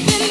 baby.